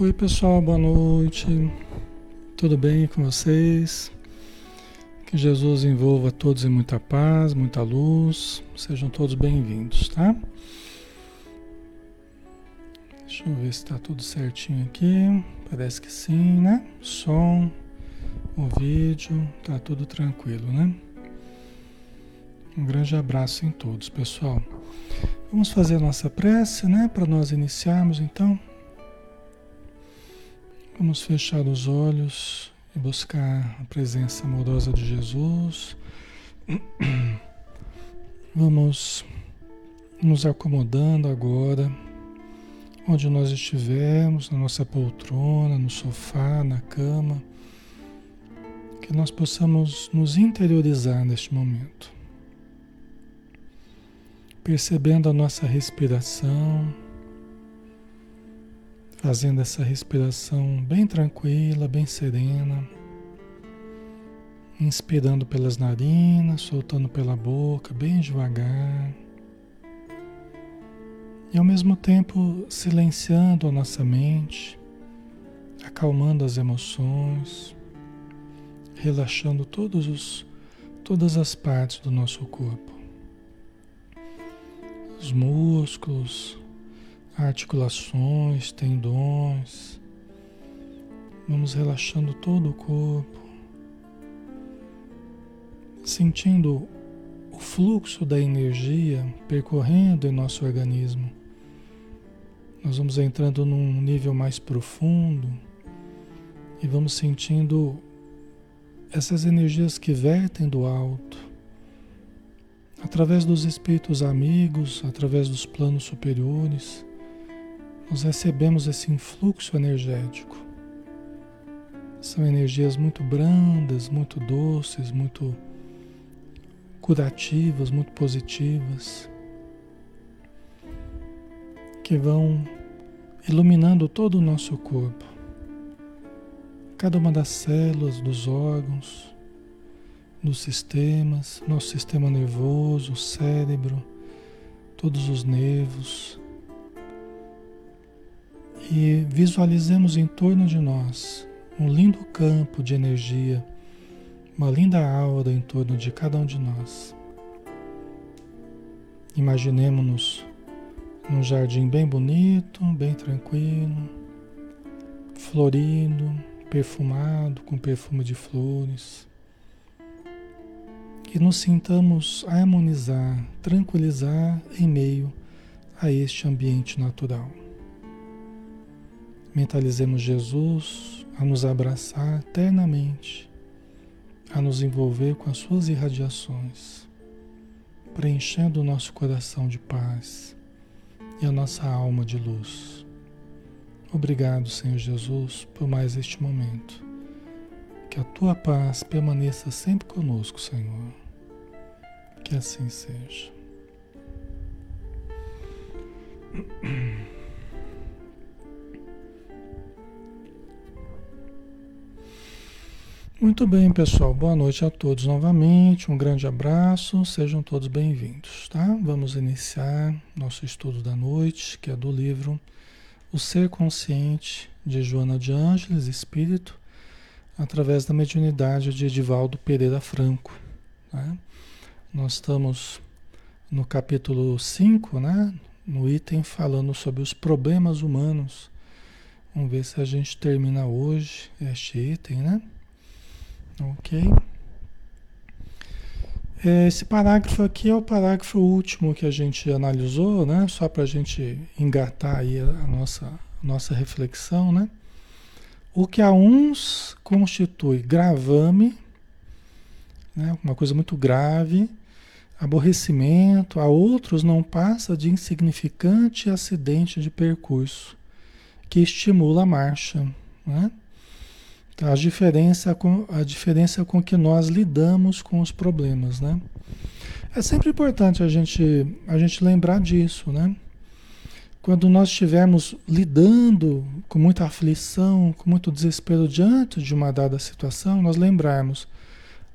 Oi, pessoal, boa noite. Tudo bem com vocês? Que Jesus envolva todos em muita paz, muita luz. Sejam todos bem-vindos, tá? Deixa eu ver se está tudo certinho aqui. Parece que sim, né? Som, o vídeo, tá tudo tranquilo, né? Um grande abraço em todos, pessoal. Vamos fazer a nossa prece, né? Para nós iniciarmos, então. Vamos fechar os olhos e buscar a presença amorosa de Jesus. Vamos nos acomodando agora, onde nós estivermos, na nossa poltrona, no sofá, na cama, que nós possamos nos interiorizar neste momento, percebendo a nossa respiração fazendo essa respiração bem tranquila, bem serena, inspirando pelas narinas, soltando pela boca, bem devagar. E ao mesmo tempo silenciando a nossa mente, acalmando as emoções, relaxando todos os, todas as partes do nosso corpo. Os músculos, articulações, tendões. Vamos relaxando todo o corpo, sentindo o fluxo da energia percorrendo em nosso organismo. Nós vamos entrando num nível mais profundo e vamos sentindo essas energias que vertem do alto, através dos espíritos amigos, através dos planos superiores nós recebemos esse influxo energético. São energias muito brandas, muito doces, muito curativas, muito positivas, que vão iluminando todo o nosso corpo, cada uma das células, dos órgãos, dos sistemas, nosso sistema nervoso, o cérebro, todos os nervos e visualizemos em torno de nós um lindo campo de energia, uma linda aura em torno de cada um de nós. Imaginemos-nos num jardim bem bonito, bem tranquilo, florido, perfumado com perfume de flores. Que nos sintamos harmonizar, tranquilizar em meio a este ambiente natural. Mentalizemos Jesus a nos abraçar eternamente, a nos envolver com as suas irradiações, preenchendo o nosso coração de paz e a nossa alma de luz. Obrigado, Senhor Jesus, por mais este momento. Que a tua paz permaneça sempre conosco, Senhor. Que assim seja. Muito bem, pessoal. Boa noite a todos novamente. Um grande abraço. Sejam todos bem-vindos, tá? Vamos iniciar nosso estudo da noite, que é do livro O Ser Consciente de Joana de Ângeles, Espírito, através da mediunidade de Edivaldo Pereira Franco. Né? Nós estamos no capítulo 5, né? No item falando sobre os problemas humanos. Vamos ver se a gente termina hoje este item, né? Ok? É, esse parágrafo aqui é o parágrafo último que a gente analisou, né? Só para a gente engatar aí a nossa, nossa reflexão, né? O que a uns constitui gravame, né? uma coisa muito grave, aborrecimento, a outros não passa de insignificante acidente de percurso que estimula a marcha, né? A diferença, com, a diferença com que nós lidamos com os problemas, né? É sempre importante a gente, a gente lembrar disso, né? Quando nós estivermos lidando com muita aflição, com muito desespero diante de uma dada situação, nós lembrarmos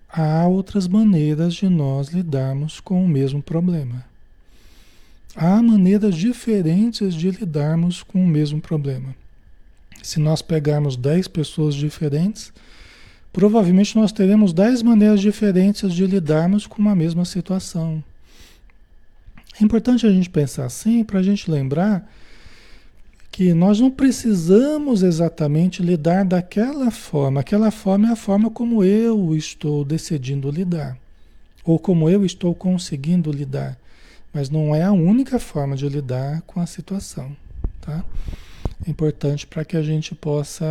há outras maneiras de nós lidarmos com o mesmo problema. Há maneiras diferentes de lidarmos com o mesmo problema. Se nós pegarmos 10 pessoas diferentes, provavelmente nós teremos 10 maneiras diferentes de lidarmos com uma mesma situação. É importante a gente pensar assim para a gente lembrar que nós não precisamos exatamente lidar daquela forma. Aquela forma é a forma como eu estou decidindo lidar, ou como eu estou conseguindo lidar. Mas não é a única forma de lidar com a situação, tá? É importante para que a gente possa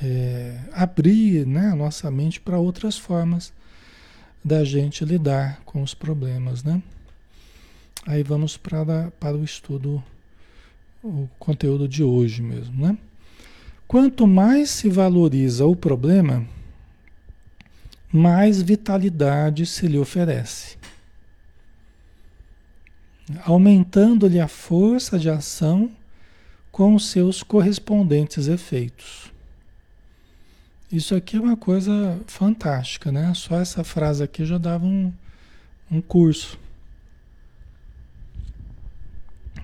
é, abrir né, a nossa mente para outras formas da gente lidar com os problemas, né? Aí vamos para, para o estudo, o conteúdo de hoje mesmo, né? Quanto mais se valoriza o problema, mais vitalidade se lhe oferece, aumentando-lhe a força de ação com seus correspondentes efeitos. Isso aqui é uma coisa fantástica, né? Só essa frase aqui já dava um, um curso.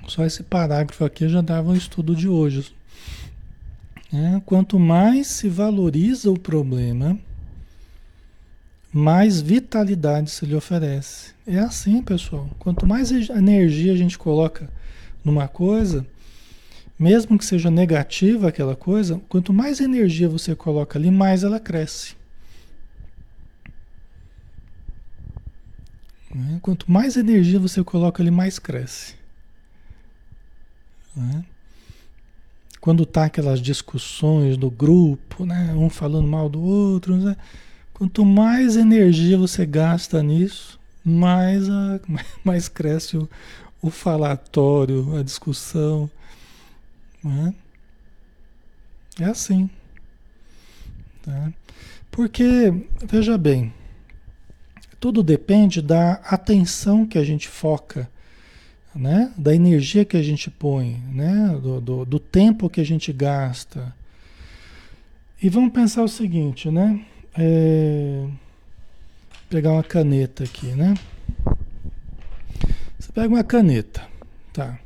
Só esse parágrafo aqui já dava um estudo de hoje. É, quanto mais se valoriza o problema, mais vitalidade se lhe oferece. É assim, pessoal. Quanto mais energia a gente coloca numa coisa, mesmo que seja negativa aquela coisa, quanto mais energia você coloca ali, mais ela cresce. Né? Quanto mais energia você coloca ali, mais cresce. Né? Quando tá aquelas discussões do grupo, né? um falando mal do outro, né? quanto mais energia você gasta nisso, mais, a, mais cresce o, o falatório, a discussão. Né? É assim. Tá? Porque, veja bem, tudo depende da atenção que a gente foca, né? da energia que a gente põe, né? do, do, do tempo que a gente gasta. E vamos pensar o seguinte, né? É... Pegar uma caneta aqui, né? Você pega uma caneta, tá?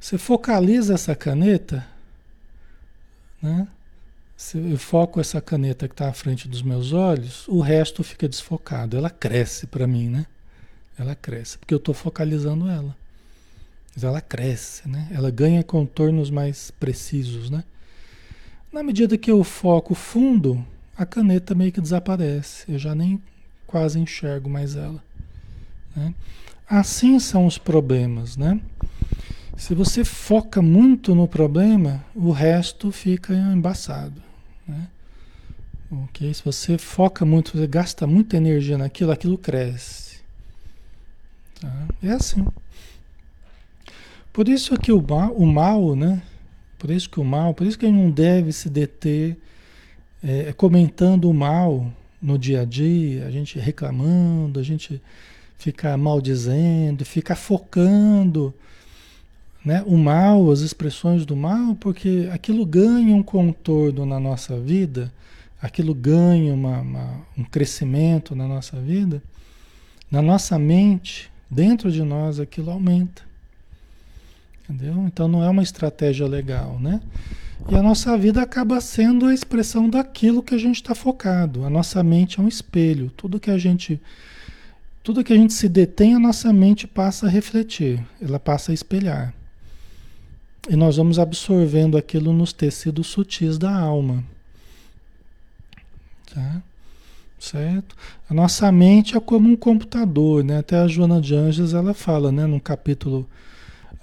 Você focaliza essa caneta, né? eu foco essa caneta que está à frente dos meus olhos, o resto fica desfocado. Ela cresce para mim, né? Ela cresce, porque eu estou focalizando ela. Mas ela cresce, né? Ela ganha contornos mais precisos, né? Na medida que eu foco fundo, a caneta meio que desaparece. Eu já nem quase enxergo mais ela. Né? Assim são os problemas, né? Se você foca muito no problema, o resto fica embaçado. Né? Okay? Se você foca muito, você gasta muita energia naquilo, aquilo cresce. Tá? É assim. Por isso que o mal, o mal, né? Por isso que o mal, por isso que a gente não deve se deter é, comentando o mal no dia a dia, a gente reclamando, a gente ficar maldizendo, ficar focando né, o mal, as expressões do mal, porque aquilo ganha um contorno na nossa vida, aquilo ganha uma, uma, um crescimento na nossa vida, na nossa mente, dentro de nós, aquilo aumenta. Entendeu? Então não é uma estratégia legal, né? E a nossa vida acaba sendo a expressão daquilo que a gente está focado. A nossa mente é um espelho. Tudo que a gente tudo que a gente se detém, a nossa mente passa a refletir, ela passa a espelhar. E nós vamos absorvendo aquilo nos tecidos sutis da alma. Tá? Certo? A nossa mente é como um computador, né? Até a Joana de Anjos ela fala, né, no capítulo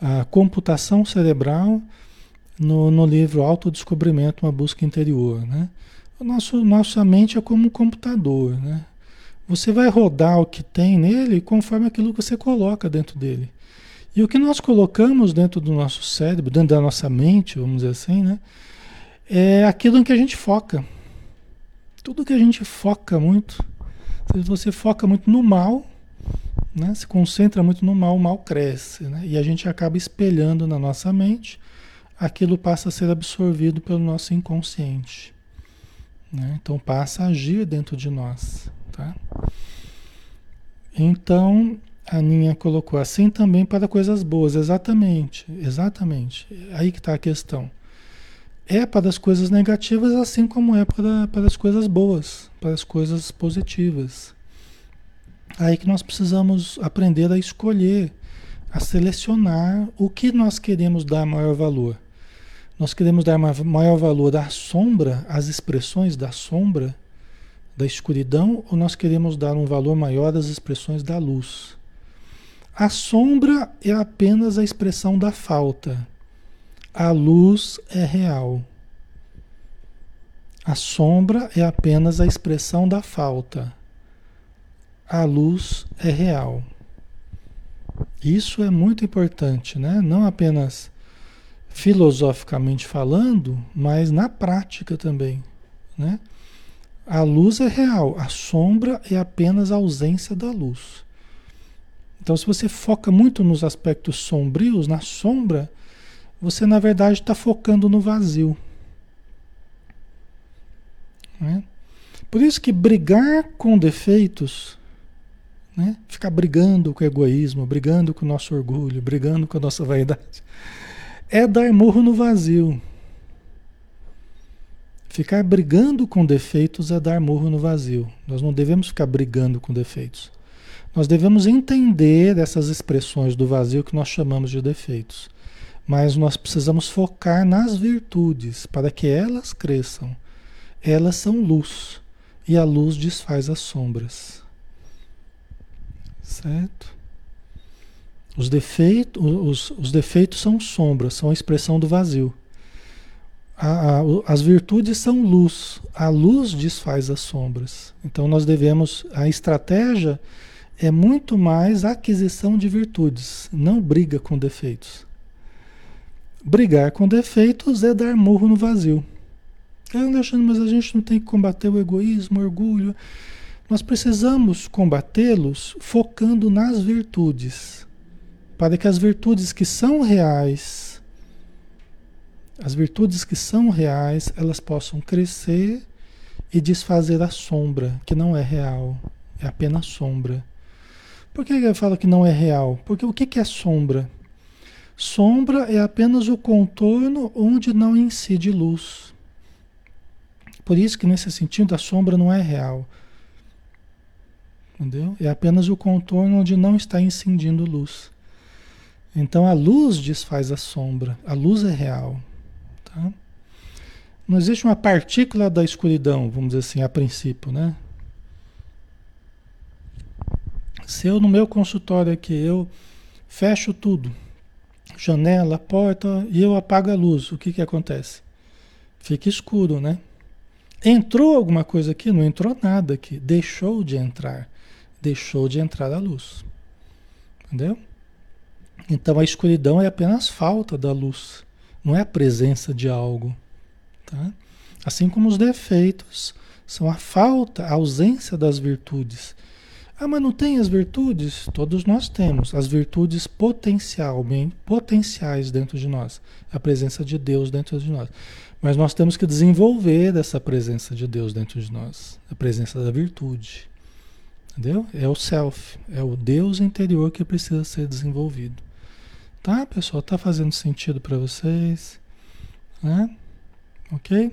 a computação cerebral no, no livro Autodescobrimento, uma busca interior, né? O nosso, nossa mente é como um computador, né? Você vai rodar o que tem nele conforme aquilo que você coloca dentro dele. E o que nós colocamos dentro do nosso cérebro, dentro da nossa mente, vamos dizer assim, né? É aquilo em que a gente foca. Tudo que a gente foca muito, se você foca muito no mal, né? se concentra muito no mal, o mal cresce. Né? E a gente acaba espelhando na nossa mente, aquilo passa a ser absorvido pelo nosso inconsciente. Né? Então passa a agir dentro de nós. Tá? Então, a Ninha colocou assim também para coisas boas, exatamente, exatamente. Aí que está a questão. é para as coisas negativas, assim como é para, para as coisas boas, para as coisas positivas. Aí que nós precisamos aprender a escolher, a selecionar o que nós queremos dar maior valor. Nós queremos dar maior valor à sombra, às expressões da sombra, da escuridão, ou nós queremos dar um valor maior às expressões da luz? A sombra é apenas a expressão da falta. A luz é real. A sombra é apenas a expressão da falta. A luz é real. Isso é muito importante, né? Não apenas filosoficamente falando, mas na prática também, né? A luz é real, a sombra é apenas a ausência da luz. Então, se você foca muito nos aspectos sombrios, na sombra, você na verdade está focando no vazio. Né? Por isso que brigar com defeitos, né? ficar brigando com o egoísmo, brigando com o nosso orgulho, brigando com a nossa vaidade, é dar murro no vazio. Ficar brigando com defeitos é dar murro no vazio. Nós não devemos ficar brigando com defeitos. Nós devemos entender essas expressões do vazio que nós chamamos de defeitos mas nós precisamos focar nas virtudes para que elas cresçam. Elas são luz e a luz desfaz as sombras. Certo? Os defeitos, os, os defeitos são sombras, são a expressão do vazio. A, a, as virtudes são luz, a luz desfaz as sombras. Então nós devemos, a estratégia é muito mais aquisição de virtudes, não briga com defeitos. Brigar com defeitos é dar murro no vazio. Ah, Alexandre, mas a gente não tem que combater o egoísmo, o orgulho. Nós precisamos combatê-los focando nas virtudes, para que as virtudes que são reais, as virtudes que são reais, elas possam crescer e desfazer a sombra, que não é real, é apenas sombra. Por que ele fala que não é real? Porque o que é sombra? Sombra é apenas o contorno onde não incide luz. Por isso que nesse sentido a sombra não é real. Entendeu? É apenas o contorno onde não está incidindo luz. Então a luz desfaz a sombra. A luz é real. Tá? Não existe uma partícula da escuridão, vamos dizer assim, a princípio, né? Se eu no meu consultório aqui eu fecho tudo, janela, porta, e eu apago a luz, o que que acontece? Fica escuro, né? Entrou alguma coisa aqui? Não entrou nada aqui. Deixou de entrar. Deixou de entrar a luz. Entendeu? Então a escuridão é apenas falta da luz, não é a presença de algo. Tá? Assim como os defeitos são a falta, a ausência das virtudes. Ah, mas não tem as virtudes? Todos nós temos as virtudes potencialmente potenciais dentro de nós, a presença de Deus dentro de nós. Mas nós temos que desenvolver essa presença de Deus dentro de nós, a presença da virtude. Entendeu? É o self, é o Deus interior que precisa ser desenvolvido. Tá, pessoal? Tá fazendo sentido para vocês? Né? OK?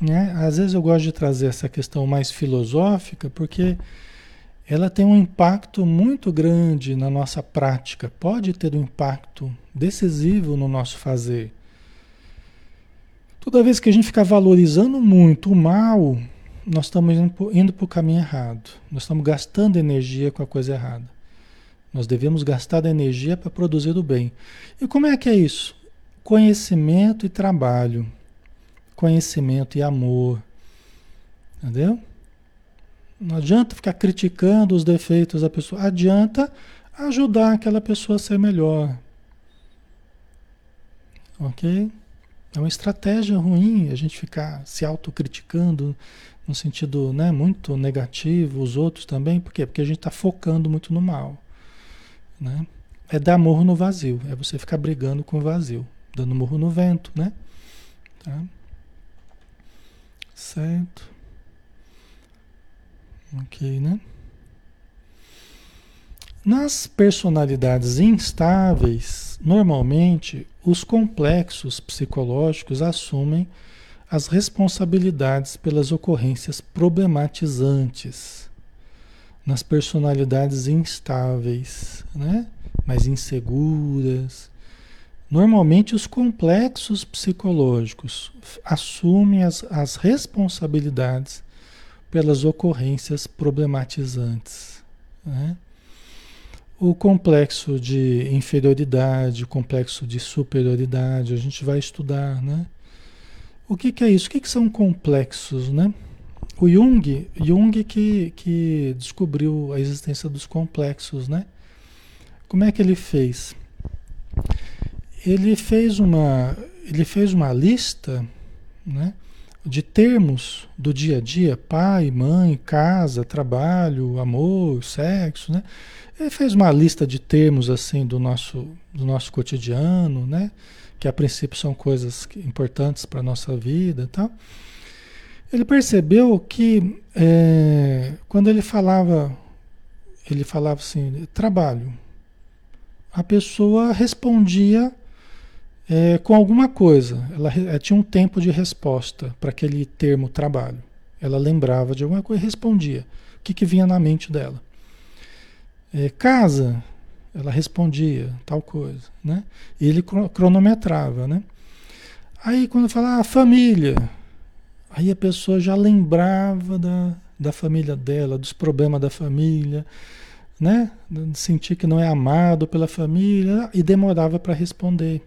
Né? Às vezes eu gosto de trazer essa questão mais filosófica porque ela tem um impacto muito grande na nossa prática, pode ter um impacto decisivo no nosso fazer. Toda vez que a gente ficar valorizando muito o mal, nós estamos indo para o caminho errado. Nós estamos gastando energia com a coisa errada. Nós devemos gastar energia para produzir o bem. E como é que é isso? Conhecimento e trabalho conhecimento e amor. Entendeu? Não adianta ficar criticando os defeitos da pessoa, adianta ajudar aquela pessoa a ser melhor. Ok? É uma estratégia ruim a gente ficar se autocriticando no sentido né, muito negativo, os outros também, por quê? Porque a gente está focando muito no mal. Né? É dar morro no vazio, é você ficar brigando com o vazio, dando morro no vento, né? Tá? Certo. Ok, né? Nas personalidades instáveis, normalmente os complexos psicológicos assumem as responsabilidades pelas ocorrências problematizantes nas personalidades instáveis, né? mais inseguras. Normalmente, os complexos psicológicos assumem as, as responsabilidades pelas ocorrências problematizantes. Né? O complexo de inferioridade, o complexo de superioridade, a gente vai estudar, né? O que, que é isso? O que, que são complexos, né? O Jung, Jung que, que descobriu a existência dos complexos, né? Como é que ele fez? Ele fez uma, ele fez uma lista, né? De termos do dia a dia, pai, mãe, casa, trabalho, amor, sexo, né? Ele fez uma lista de termos assim do nosso, do nosso cotidiano, né? Que a princípio são coisas importantes para a nossa vida e tal. Ele percebeu que é, quando ele falava, ele falava assim, trabalho, a pessoa respondia é, com alguma coisa. Ela, ela, tinha um tempo de resposta para aquele termo trabalho. Ela lembrava de alguma coisa e respondia. O que, que vinha na mente dela? É, casa, ela respondia tal coisa, né? E ele cronometrava, né? Aí quando falava ah, família, aí a pessoa já lembrava da, da família dela, dos problemas da família, né? Sentir que não é amado pela família e demorava para responder.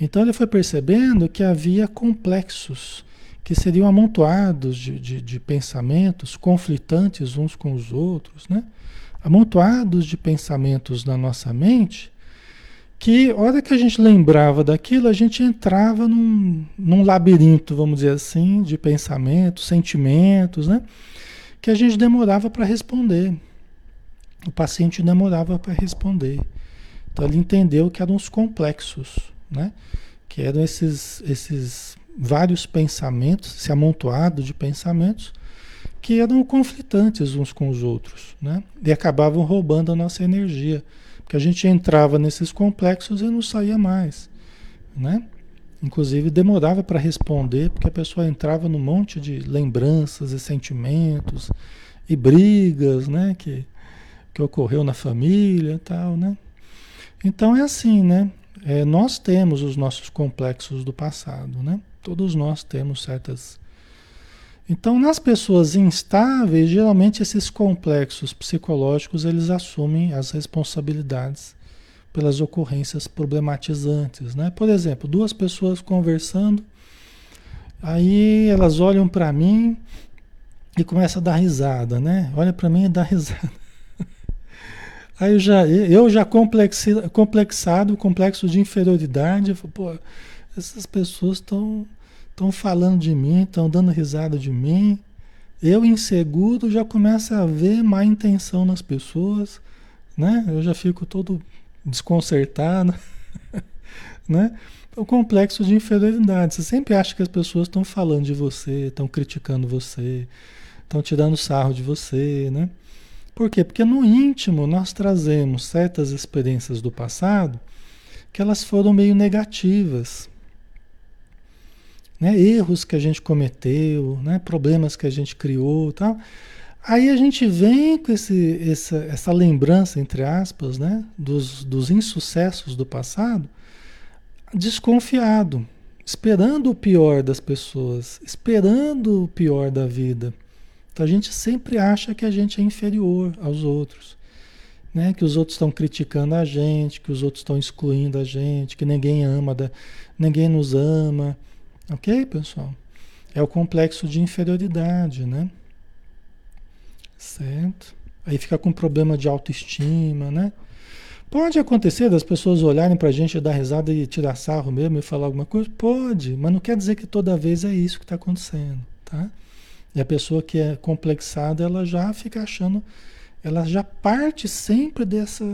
Então ele foi percebendo que havia complexos que seriam amontoados de, de, de, pensamentos conflitantes uns com os outros, né? amontoados de pensamentos na nossa mente, que hora que a gente lembrava daquilo, a gente entrava num, num labirinto, vamos dizer assim, de pensamentos, sentimentos, né? que a gente demorava para responder. O paciente demorava para responder. Então ele entendeu que eram os complexos né? Que eram esses, esses vários pensamentos, esse amontoado de pensamentos que eram conflitantes uns com os outros, né? E acabavam roubando a nossa energia, porque a gente entrava nesses complexos e não saía mais, né? Inclusive demorava para responder, porque a pessoa entrava num monte de lembranças e sentimentos e brigas, né? Que, que ocorreu na família tal, né? Então é assim, né? É, nós temos os nossos complexos do passado, né? Todos nós temos certas. Então, nas pessoas instáveis, geralmente esses complexos psicológicos eles assumem as responsabilidades pelas ocorrências problematizantes, né? Por exemplo, duas pessoas conversando, aí elas olham para mim e começam a dar risada, né? Olha para mim e dá risada. Aí eu já, eu já complexi, complexado, complexo de inferioridade, eu falo, pô, essas pessoas estão estão falando de mim, estão dando risada de mim. Eu inseguro já começo a ver má intenção nas pessoas, né? Eu já fico todo desconcertado, né? O complexo de inferioridade. Você sempre acha que as pessoas estão falando de você, estão criticando você, estão tirando sarro de você, né? Por quê? Porque no íntimo nós trazemos certas experiências do passado que elas foram meio negativas. Né? Erros que a gente cometeu, né? problemas que a gente criou tal. Aí a gente vem com esse, essa, essa lembrança, entre aspas, né? dos, dos insucessos do passado, desconfiado, esperando o pior das pessoas, esperando o pior da vida. Então a gente sempre acha que a gente é inferior aos outros. Né? Que os outros estão criticando a gente, que os outros estão excluindo a gente, que ninguém ama, da, ninguém nos ama. Ok, pessoal? É o complexo de inferioridade, né? Certo? Aí fica com problema de autoestima, né? Pode acontecer das pessoas olharem pra gente, dar risada e tirar sarro mesmo e falar alguma coisa? Pode, mas não quer dizer que toda vez é isso que está acontecendo, tá? E a pessoa que é complexada, ela já fica achando, ela já parte sempre dessa,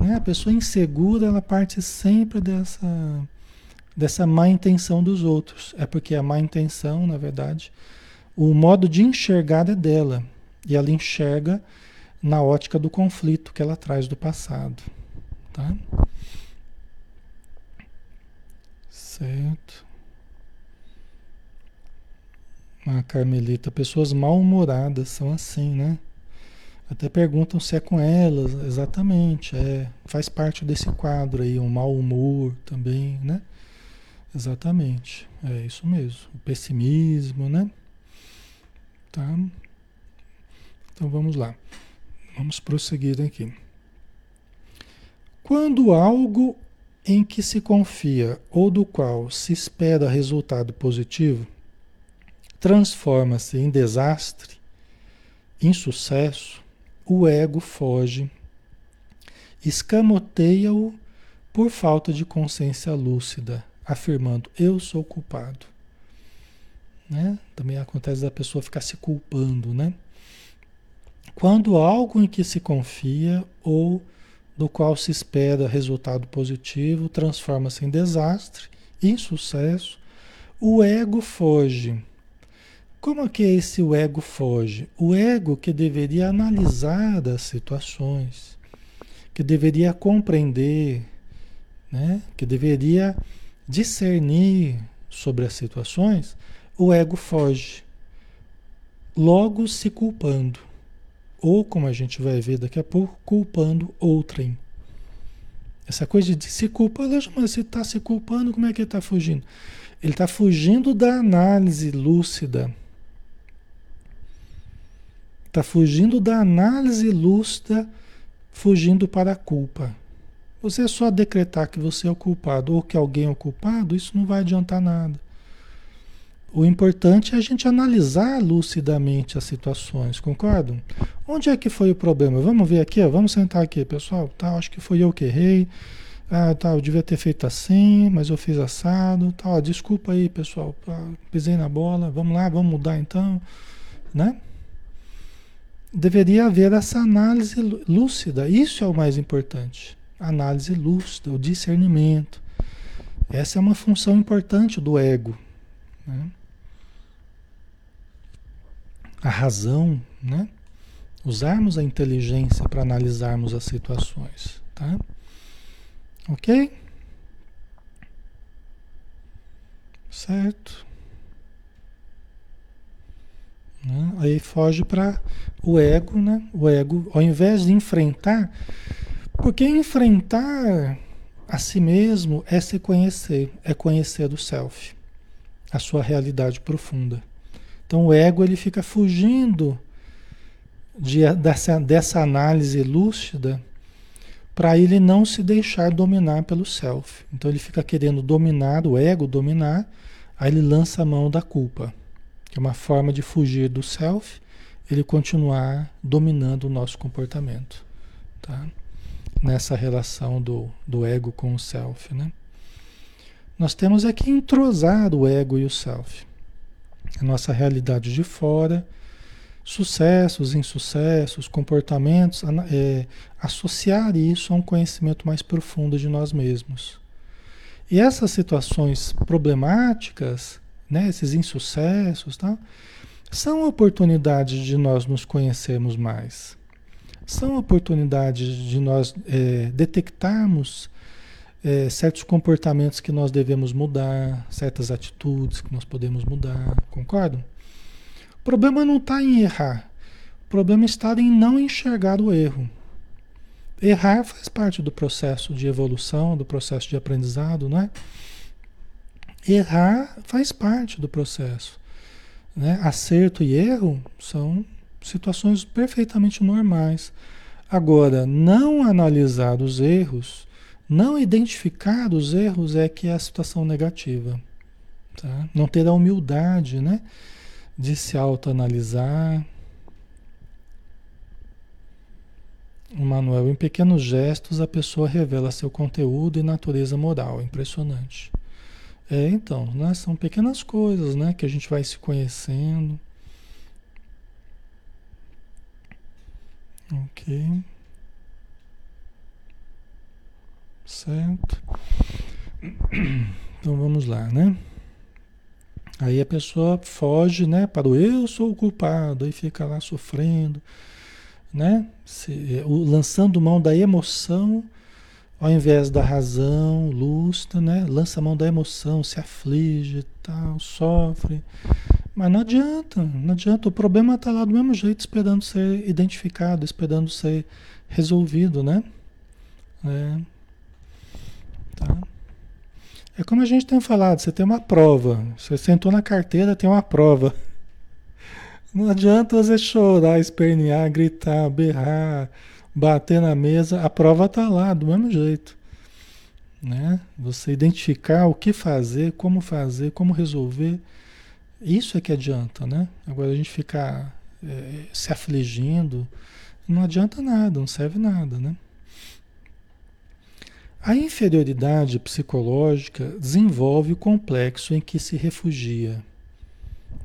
né? A pessoa insegura, ela parte sempre dessa dessa má intenção dos outros. É porque a má intenção, na verdade, o modo de enxergar é dela. E ela enxerga na ótica do conflito que ela traz do passado, tá? Certo. A Carmelita, pessoas mal-humoradas são assim, né? Até perguntam se é com elas, exatamente, é, faz parte desse quadro aí, um mau humor também, né? Exatamente, é isso mesmo, o pessimismo, né? Tá? Então vamos lá, vamos prosseguir aqui. Quando algo em que se confia ou do qual se espera resultado positivo transforma-se em desastre, insucesso, o ego foge, escamoteia-o por falta de consciência lúcida, afirmando: Eu sou culpado. Né? Também acontece da pessoa ficar se culpando, né? Quando algo em que se confia ou do qual se espera resultado positivo transforma-se em desastre, insucesso, o ego foge como é que esse o ego foge? O ego que deveria analisar as situações, que deveria compreender, né? que deveria discernir sobre as situações, o ego foge, logo se culpando. Ou, como a gente vai ver daqui a pouco, culpando outrem. Essa coisa de se culpar, mas você está se culpando, como é que ele está fugindo? Ele está fugindo da análise lúcida Está fugindo da análise lúcida, fugindo para a culpa. Você só decretar que você é o culpado ou que alguém é o culpado, isso não vai adiantar nada. O importante é a gente analisar lucidamente as situações, concordam? Onde é que foi o problema? Vamos ver aqui, ó, vamos sentar aqui, pessoal. Tá, acho que foi eu que errei. Ah, tá, eu devia ter feito assim, mas eu fiz assado. Tá, ó, desculpa aí, pessoal. Pisei na bola. Vamos lá, vamos mudar então, né? Deveria haver essa análise lúcida. Isso é o mais importante. Análise lúcida, o discernimento. Essa é uma função importante do ego. Né? A razão, né? Usarmos a inteligência para analisarmos as situações, tá? Ok? Certo? Né? Aí foge para o ego, né? O ego, ao invés de enfrentar, porque enfrentar a si mesmo é se conhecer, é conhecer do self, a sua realidade profunda. Então o ego ele fica fugindo de, dessa, dessa análise lúcida para ele não se deixar dominar pelo self. Então ele fica querendo dominar, o ego dominar, aí ele lança a mão da culpa que é uma forma de fugir do self, ele continuar dominando o nosso comportamento, tá? Nessa relação do, do ego com o self, né? Nós temos é que entrosar o ego e o self. A nossa realidade de fora, sucessos, insucessos, comportamentos, é, associar isso a um conhecimento mais profundo de nós mesmos. E essas situações problemáticas, né, esses insucessos, tá? São oportunidades de nós nos conhecermos mais. São oportunidades de nós é, detectarmos é, certos comportamentos que nós devemos mudar, certas atitudes que nós podemos mudar, concordam? O problema não está em errar, o problema está em não enxergar o erro. Errar faz parte do processo de evolução, do processo de aprendizado, não é? Errar faz parte do processo. Né? Acerto e erro são situações perfeitamente normais. Agora, não analisar os erros, não identificar os erros é que é a situação negativa. Tá? Não ter a humildade né? de se autoanalisar. O Manuel, em pequenos gestos, a pessoa revela seu conteúdo e natureza moral. Impressionante. É, então, né? São pequenas coisas, né? Que a gente vai se conhecendo. Ok. Certo. Então vamos lá, né? Aí a pessoa foge, né? Para o eu sou o culpado, aí fica lá sofrendo, né? Se, lançando mão da emoção ao invés da razão, lustra, né? Lança a mão da emoção, se aflige, tal, sofre. Mas não adianta, não adianta. O problema está lá do mesmo jeito, esperando ser identificado, esperando ser resolvido, né? É. Tá? É como a gente tem falado, você tem uma prova. Você sentou na carteira, tem uma prova. Não adianta você chorar, espernear, gritar, berrar, bater na mesa. A prova está lá, do mesmo jeito. Né? Você identificar o que fazer, como fazer, como resolver. Isso é que adianta, né? Agora a gente ficar é, se afligindo, não adianta nada, não serve nada, né? A inferioridade psicológica desenvolve o complexo em que se refugia.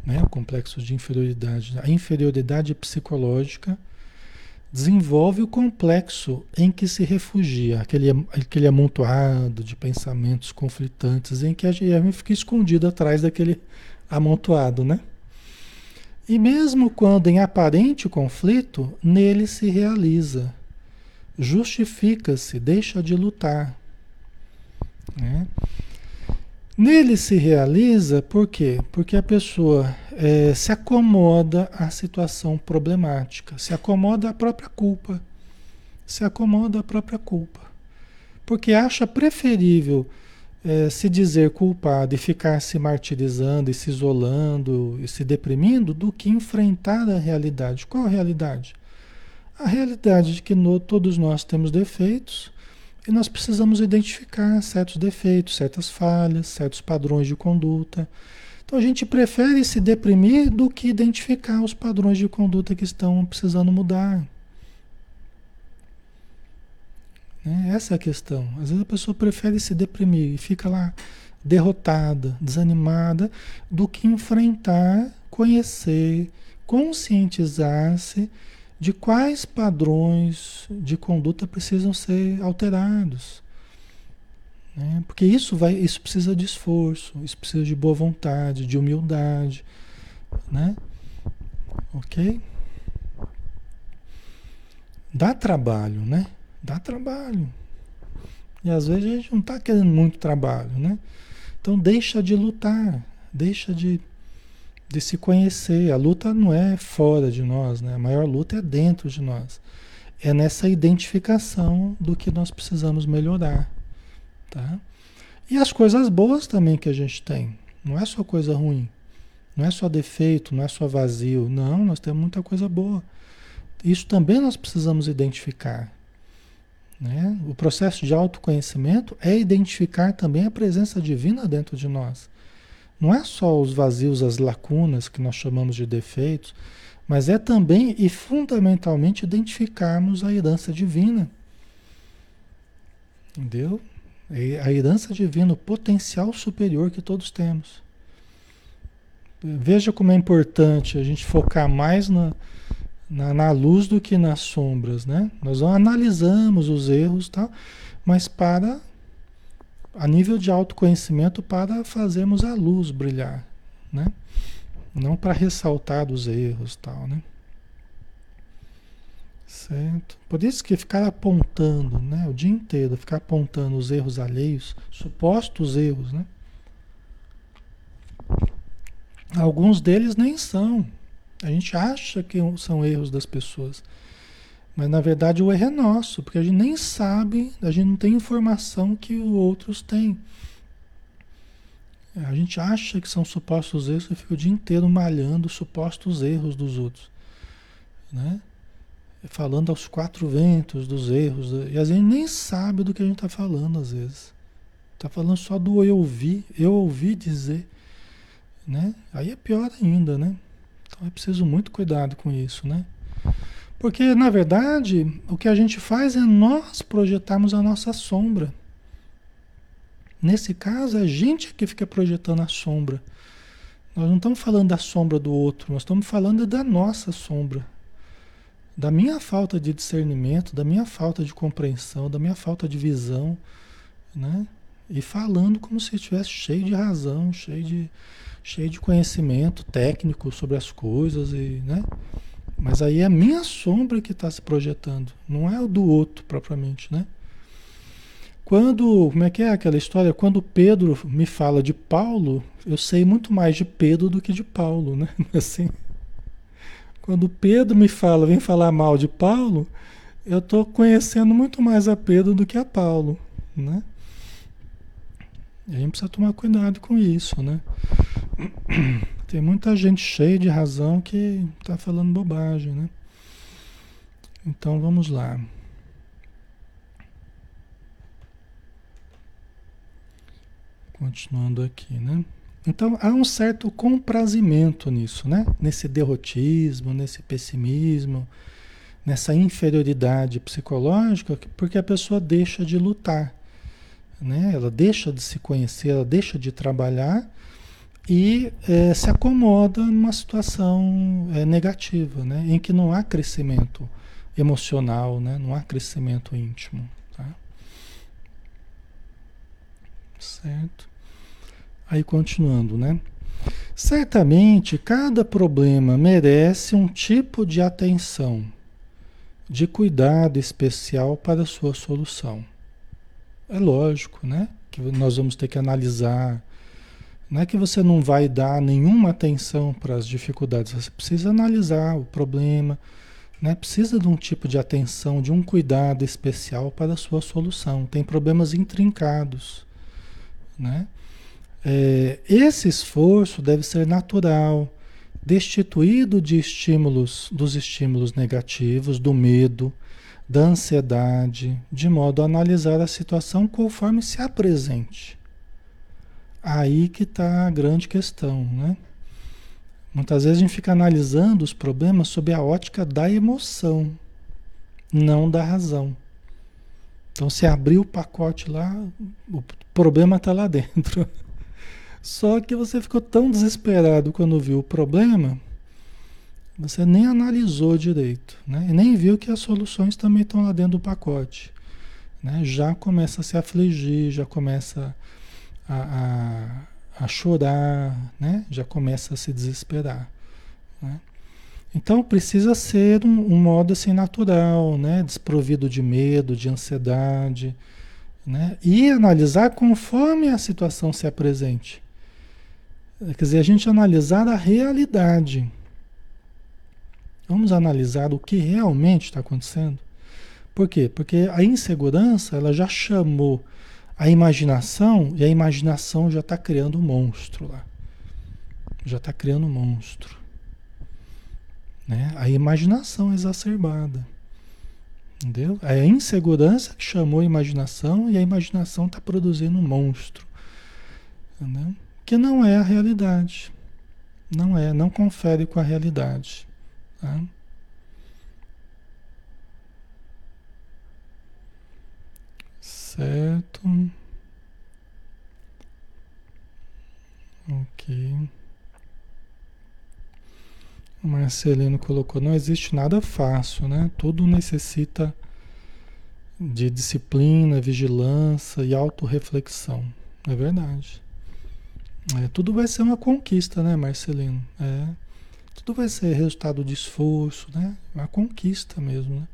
Né? O complexo de inferioridade. A inferioridade psicológica desenvolve o complexo em que se refugia, aquele, aquele amontoado de pensamentos conflitantes em que a gente fica escondido atrás daquele amontoado, né? E mesmo quando em aparente conflito, nele se realiza justifica-se, deixa de lutar. Né? Nele se realiza por quê? Porque a pessoa é, se acomoda à situação problemática, se acomoda à própria culpa, se acomoda à própria culpa. Porque acha preferível é, se dizer culpado e ficar se martirizando e se isolando e se deprimindo do que enfrentar a realidade. Qual a realidade? a realidade de que no, todos nós temos defeitos e nós precisamos identificar certos defeitos, certas falhas, certos padrões de conduta. Então a gente prefere se deprimir do que identificar os padrões de conduta que estão precisando mudar. Né? Essa é a questão. Às vezes a pessoa prefere se deprimir e fica lá derrotada, desanimada, do que enfrentar, conhecer, conscientizar-se de quais padrões de conduta precisam ser alterados. Né? Porque isso, vai, isso precisa de esforço, isso precisa de boa vontade, de humildade. Né? Ok? Dá trabalho, né? Dá trabalho. E às vezes a gente não está querendo muito trabalho, né? Então deixa de lutar, deixa de de se conhecer. A luta não é fora de nós, né? A maior luta é dentro de nós. É nessa identificação do que nós precisamos melhorar, tá? E as coisas boas também que a gente tem. Não é só coisa ruim. Não é só defeito, não é só vazio. Não, nós temos muita coisa boa. Isso também nós precisamos identificar. Né? O processo de autoconhecimento é identificar também a presença divina dentro de nós. Não é só os vazios, as lacunas que nós chamamos de defeitos, mas é também e fundamentalmente identificarmos a herança divina. Entendeu? A herança divina, o potencial superior que todos temos. Veja como é importante a gente focar mais na, na, na, luz do que nas sombras, né? Nós analisamos os erros, tal, mas para a nível de autoconhecimento para fazermos a luz brilhar, né? Não para ressaltar os erros tal, né? Certo? Por isso que ficar apontando, né? O dia inteiro, ficar apontando os erros alheios, supostos erros, né? Alguns deles nem são. A gente acha que são erros das pessoas. Mas na verdade o erro é nosso, porque a gente nem sabe, a gente não tem informação que os outros têm. A gente acha que são supostos erros e fica o dia inteiro malhando supostos erros dos outros. Né? Falando aos quatro ventos dos erros. E a gente nem sabe do que a gente está falando às vezes. Está falando só do eu ouvi, eu ouvi dizer. Né? Aí é pior ainda, né? Então é preciso muito cuidado com isso, né? Porque, na verdade, o que a gente faz é nós projetarmos a nossa sombra. Nesse caso, é a gente que fica projetando a sombra. Nós não estamos falando da sombra do outro, nós estamos falando da nossa sombra. Da minha falta de discernimento, da minha falta de compreensão, da minha falta de visão, né? E falando como se estivesse cheio de razão, cheio de, cheio de conhecimento técnico sobre as coisas e, né? Mas aí é a minha sombra que está se projetando, não é o do outro propriamente, né? Quando, como é que é aquela história? Quando Pedro me fala de Paulo, eu sei muito mais de Pedro do que de Paulo, né? Assim, quando Pedro me fala, vem falar mal de Paulo, eu estou conhecendo muito mais a Pedro do que a Paulo, né? E a gente precisa tomar cuidado com isso, né? Tem muita gente cheia de razão que está falando bobagem, né? Então vamos lá. Continuando aqui, né? Então há um certo comprazimento nisso, né? Nesse derrotismo, nesse pessimismo, nessa inferioridade psicológica, porque a pessoa deixa de lutar, né? Ela deixa de se conhecer, ela deixa de trabalhar e é, se acomoda numa situação é, negativa, né? Em que não há crescimento emocional, né? Não há crescimento íntimo, tá? Certo? Aí continuando, né? Certamente cada problema merece um tipo de atenção, de cuidado especial para sua solução. É lógico, né? Que nós vamos ter que analisar. Não é que você não vai dar nenhuma atenção para as dificuldades, você precisa analisar o problema, né? Precisa de um tipo de atenção, de um cuidado especial para a sua solução. Tem problemas intrincados, né? É, esse esforço deve ser natural, destituído de estímulos, dos estímulos negativos, do medo, da ansiedade, de modo a analisar a situação conforme se apresente. Aí que está a grande questão, né? Muitas vezes a gente fica analisando os problemas sob a ótica da emoção, não da razão. Então, se abrir o pacote lá, o problema está lá dentro. Só que você ficou tão desesperado quando viu o problema, você nem analisou direito, né? E nem viu que as soluções também estão lá dentro do pacote. Né? Já começa a se afligir, já começa a, a, a chorar, né? já começa a se desesperar. Né? Então precisa ser um, um, modo assim natural, né? desprovido de medo, de ansiedade, né? e analisar conforme a situação se apresente. Quer dizer, a gente analisar a realidade. Vamos analisar o que realmente está acontecendo. Por quê? Porque a insegurança ela já chamou a imaginação e a imaginação já está criando um monstro lá. Já está criando um monstro. Né? A imaginação exacerbada. Entendeu? É a insegurança que chamou a imaginação e a imaginação está produzindo um monstro. Entendeu? que não é a realidade. Não é, não confere com a realidade. Tá? Certo. Ok. O Marcelino colocou: não existe nada fácil, né? Tudo necessita de disciplina, vigilância e autorreflexão. É verdade. É, tudo vai ser uma conquista, né, Marcelino? É, tudo vai ser resultado de esforço, né? Uma conquista mesmo, né?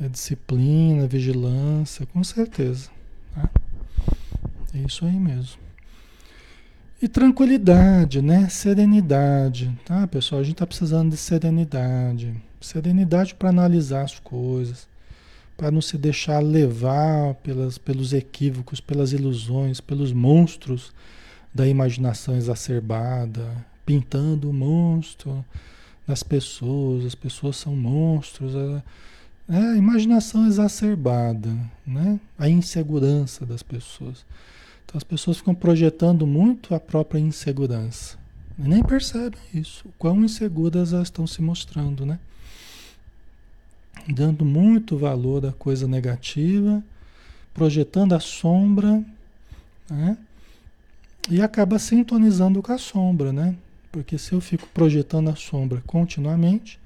É disciplina, vigilância, com certeza. Tá? É isso aí mesmo. E tranquilidade, né? Serenidade, tá, pessoal? A gente tá precisando de serenidade. Serenidade para analisar as coisas, para não se deixar levar pelas, pelos equívocos, pelas ilusões, pelos monstros da imaginação exacerbada, pintando o monstro das pessoas, as pessoas são monstros, é, é a imaginação exacerbada, né? a insegurança das pessoas. Então as pessoas ficam projetando muito a própria insegurança. E nem percebem isso, o quão inseguras elas estão se mostrando, né? Dando muito valor à coisa negativa, projetando a sombra, né? E acaba sintonizando com a sombra, né? Porque se eu fico projetando a sombra continuamente,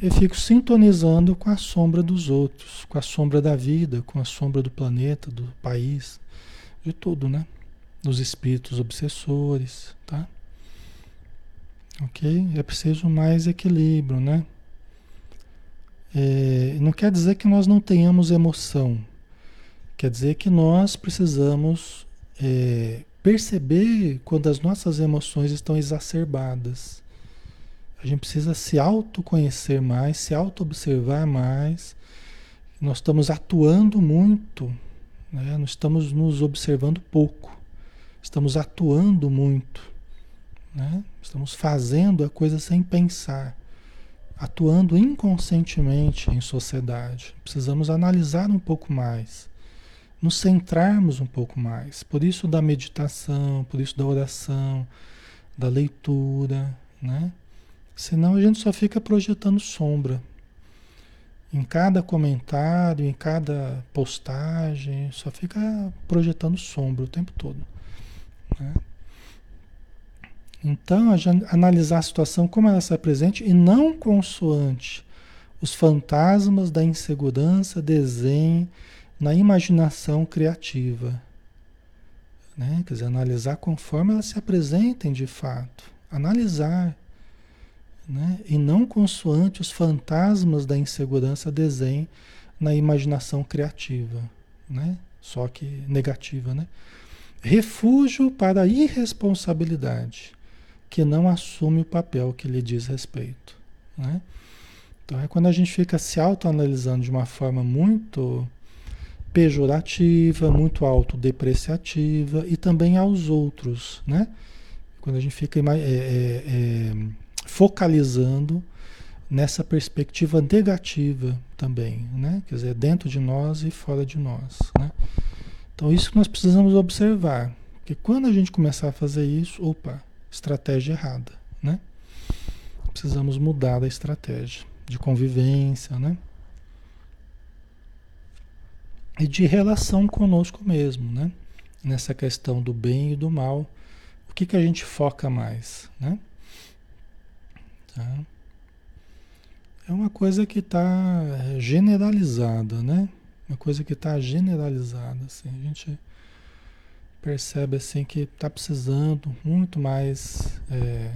eu fico sintonizando com a sombra dos outros, com a sombra da vida, com a sombra do planeta, do país, de tudo, né? Dos espíritos obsessores, tá? Ok? É preciso mais equilíbrio, né? É, não quer dizer que nós não tenhamos emoção, Quer dizer que nós precisamos é, perceber quando as nossas emoções estão exacerbadas. A gente precisa se autoconhecer mais, se auto-observar mais. Nós estamos atuando muito, né? não estamos nos observando pouco. Estamos atuando muito. Né? Estamos fazendo a coisa sem pensar, atuando inconscientemente em sociedade. Precisamos analisar um pouco mais nos centrarmos um pouco mais. Por isso da meditação, por isso da oração, da leitura, né? Senão a gente só fica projetando sombra. Em cada comentário, em cada postagem, só fica projetando sombra o tempo todo. Né? Então, analisar a situação como ela se apresenta e não consoante os fantasmas da insegurança, desenho na imaginação criativa. Né? Quer dizer, analisar conforme elas se apresentem de fato. Analisar. Né? E não consoante os fantasmas da insegurança desenhem na imaginação criativa. Né? Só que negativa. Né? Refúgio para a irresponsabilidade, que não assume o papel que lhe diz respeito. Né? Então é quando a gente fica se autoanalisando de uma forma muito pejorativa, muito autodepreciativa e também aos outros, né? Quando a gente fica é, é, é, focalizando nessa perspectiva negativa também, né? Quer dizer, dentro de nós e fora de nós, né? Então isso que nós precisamos observar, porque quando a gente começar a fazer isso, opa, estratégia errada, né? Precisamos mudar a estratégia de convivência, né? e de relação conosco mesmo, né? Nessa questão do bem e do mal, o que, que a gente foca mais, né? Tá? É uma coisa que está generalizada, né? Uma coisa que está generalizada, assim. A gente percebe assim que está precisando muito mais é,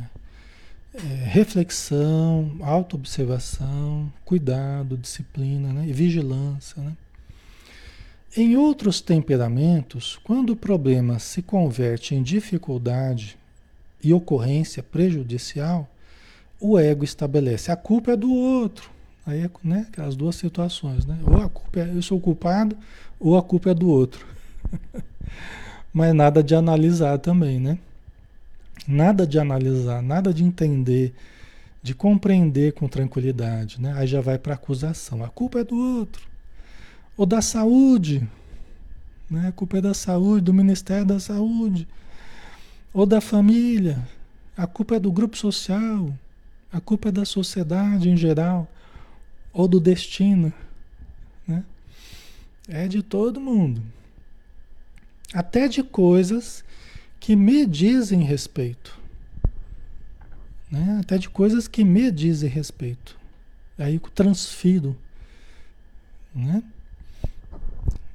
é, reflexão, autoobservação, cuidado, disciplina né? e vigilância, né? Em outros temperamentos, quando o problema se converte em dificuldade e ocorrência prejudicial, o ego estabelece a culpa é do outro. Aí é né, aquelas duas situações, né? Ou a culpa é eu sou culpado, ou a culpa é do outro. Mas nada de analisar também, né? Nada de analisar, nada de entender, de compreender com tranquilidade, né? Aí já vai para acusação. A culpa é do outro ou da saúde, né? A culpa é da saúde, do Ministério da Saúde, ou da família, a culpa é do grupo social, a culpa é da sociedade em geral, ou do destino, né? É de todo mundo. Até de coisas que me dizem respeito. Né? Até de coisas que me dizem respeito. Aí eu transfiro. Né?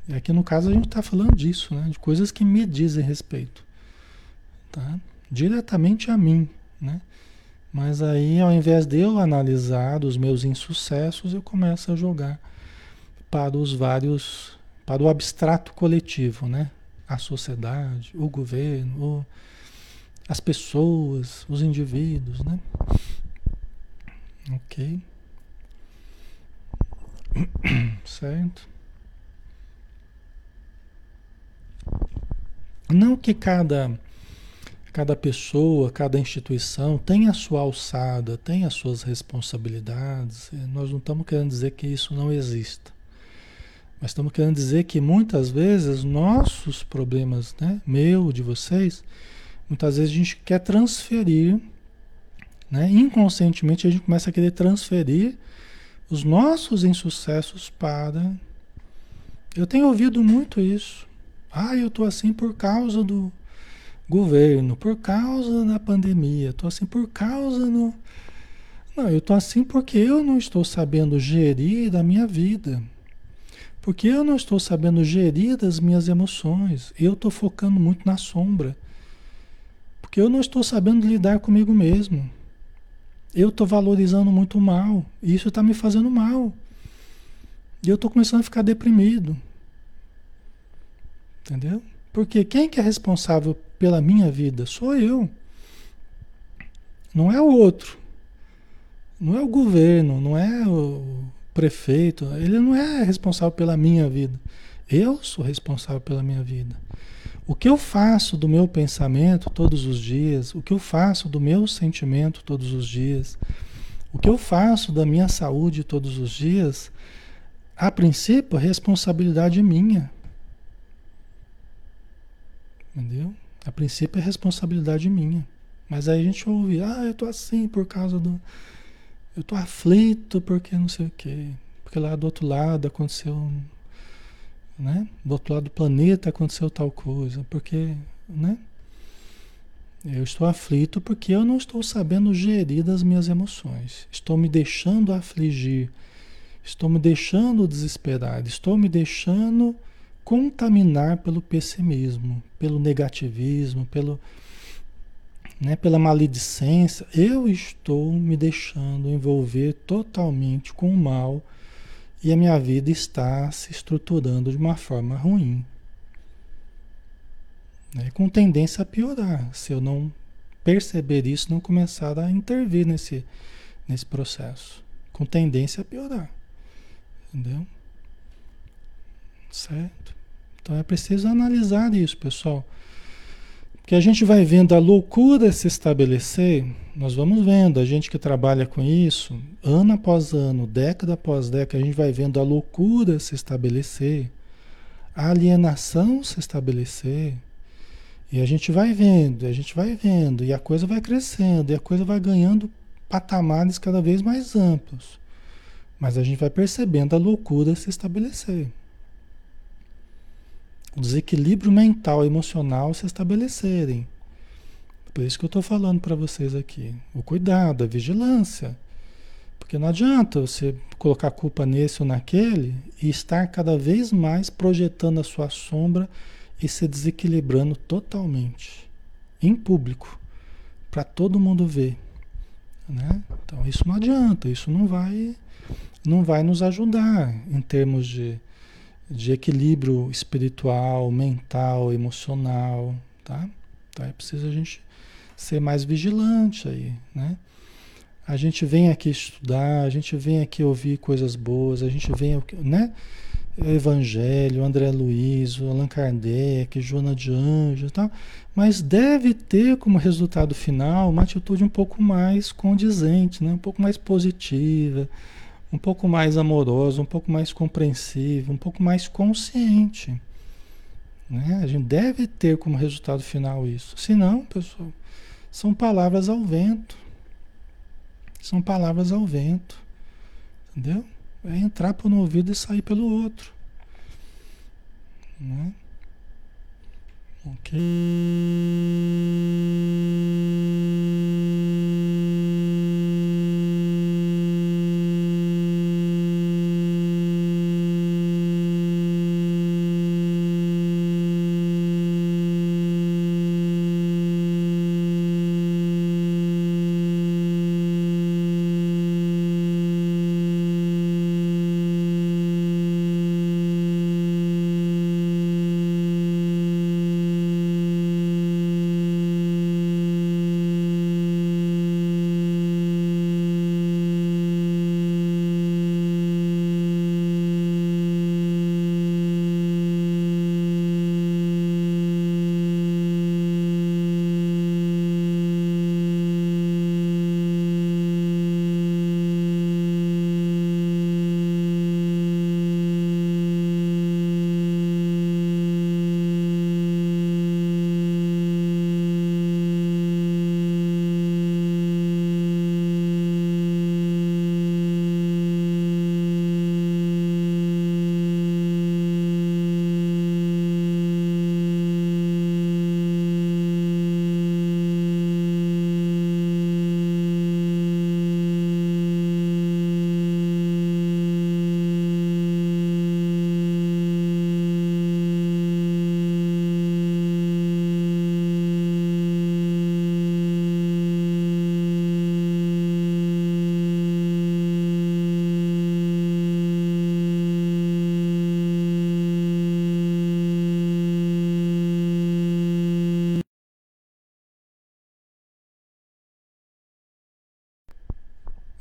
E aqui no caso a gente está falando disso, né? De coisas que me dizem respeito. Tá? Diretamente a mim, né? Mas aí ao invés de eu analisar os meus insucessos, eu começo a jogar para os vários, para o abstrato coletivo, né? A sociedade, o governo, o, as pessoas, os indivíduos, né? Ok. Certo? Não que cada, cada pessoa, cada instituição tenha a sua alçada, tenha as suas responsabilidades. Nós não estamos querendo dizer que isso não exista. Mas estamos querendo dizer que muitas vezes nossos problemas, né, meu, de vocês, muitas vezes a gente quer transferir, né, inconscientemente a gente começa a querer transferir os nossos insucessos para. Eu tenho ouvido muito isso. Ah, eu estou assim por causa do governo, por causa da pandemia, estou assim por causa do. Não, eu estou assim porque eu não estou sabendo gerir a minha vida. Porque eu não estou sabendo gerir as minhas emoções. Eu estou focando muito na sombra. Porque eu não estou sabendo lidar comigo mesmo. Eu estou valorizando muito mal. E isso está me fazendo mal. E eu estou começando a ficar deprimido. Entendeu? Porque quem que é responsável pela minha vida? Sou eu. Não é o outro. Não é o governo, não é o prefeito. Ele não é responsável pela minha vida. Eu sou responsável pela minha vida. O que eu faço do meu pensamento todos os dias, o que eu faço do meu sentimento todos os dias, o que eu faço da minha saúde todos os dias, a princípio, a responsabilidade é minha. Entendeu? A princípio é responsabilidade minha. Mas aí a gente ouve, ah, eu tô assim por causa do. Eu tô aflito porque não sei o quê. Porque lá do outro lado aconteceu. Né? Do outro lado do planeta aconteceu tal coisa. Porque, né? Eu estou aflito porque eu não estou sabendo gerir as minhas emoções. Estou me deixando afligir. Estou me deixando desesperar. Estou me deixando contaminar pelo pessimismo, pelo negativismo, pelo, né, pela maledicência. Eu estou me deixando envolver totalmente com o mal e a minha vida está se estruturando de uma forma ruim. Né, com tendência a piorar, se eu não perceber isso, não começar a intervir nesse, nesse processo. Com tendência a piorar. Entendeu? Certo? Então é preciso analisar isso, pessoal. Porque a gente vai vendo a loucura se estabelecer, nós vamos vendo, a gente que trabalha com isso, ano após ano, década após década, a gente vai vendo a loucura se estabelecer, a alienação se estabelecer, e a gente vai vendo, a gente vai vendo, e a coisa vai crescendo, e a coisa vai ganhando patamares cada vez mais amplos. Mas a gente vai percebendo a loucura se estabelecer. O desequilíbrio mental e emocional se estabelecerem. Por isso que eu estou falando para vocês aqui. O cuidado, a vigilância. Porque não adianta você colocar culpa nesse ou naquele e estar cada vez mais projetando a sua sombra e se desequilibrando totalmente. Em público. Para todo mundo ver. Né? Então isso não adianta, isso não vai não vai nos ajudar em termos de, de equilíbrio espiritual, mental, emocional, tá? Então é preciso a gente ser mais vigilante aí, né? A gente vem aqui estudar, a gente vem aqui ouvir coisas boas, a gente vem, né? Evangelho, André Luiz, Allan Kardec, Joana de Anjos e tal, mas deve ter como resultado final uma atitude um pouco mais condizente, né? um pouco mais positiva, um pouco mais amoroso, um pouco mais compreensivo, um pouco mais consciente. Né? A gente deve ter como resultado final isso. Senão, pessoal, são palavras ao vento. São palavras ao vento. Entendeu? É entrar por um ouvido e sair pelo outro. Né? Ok.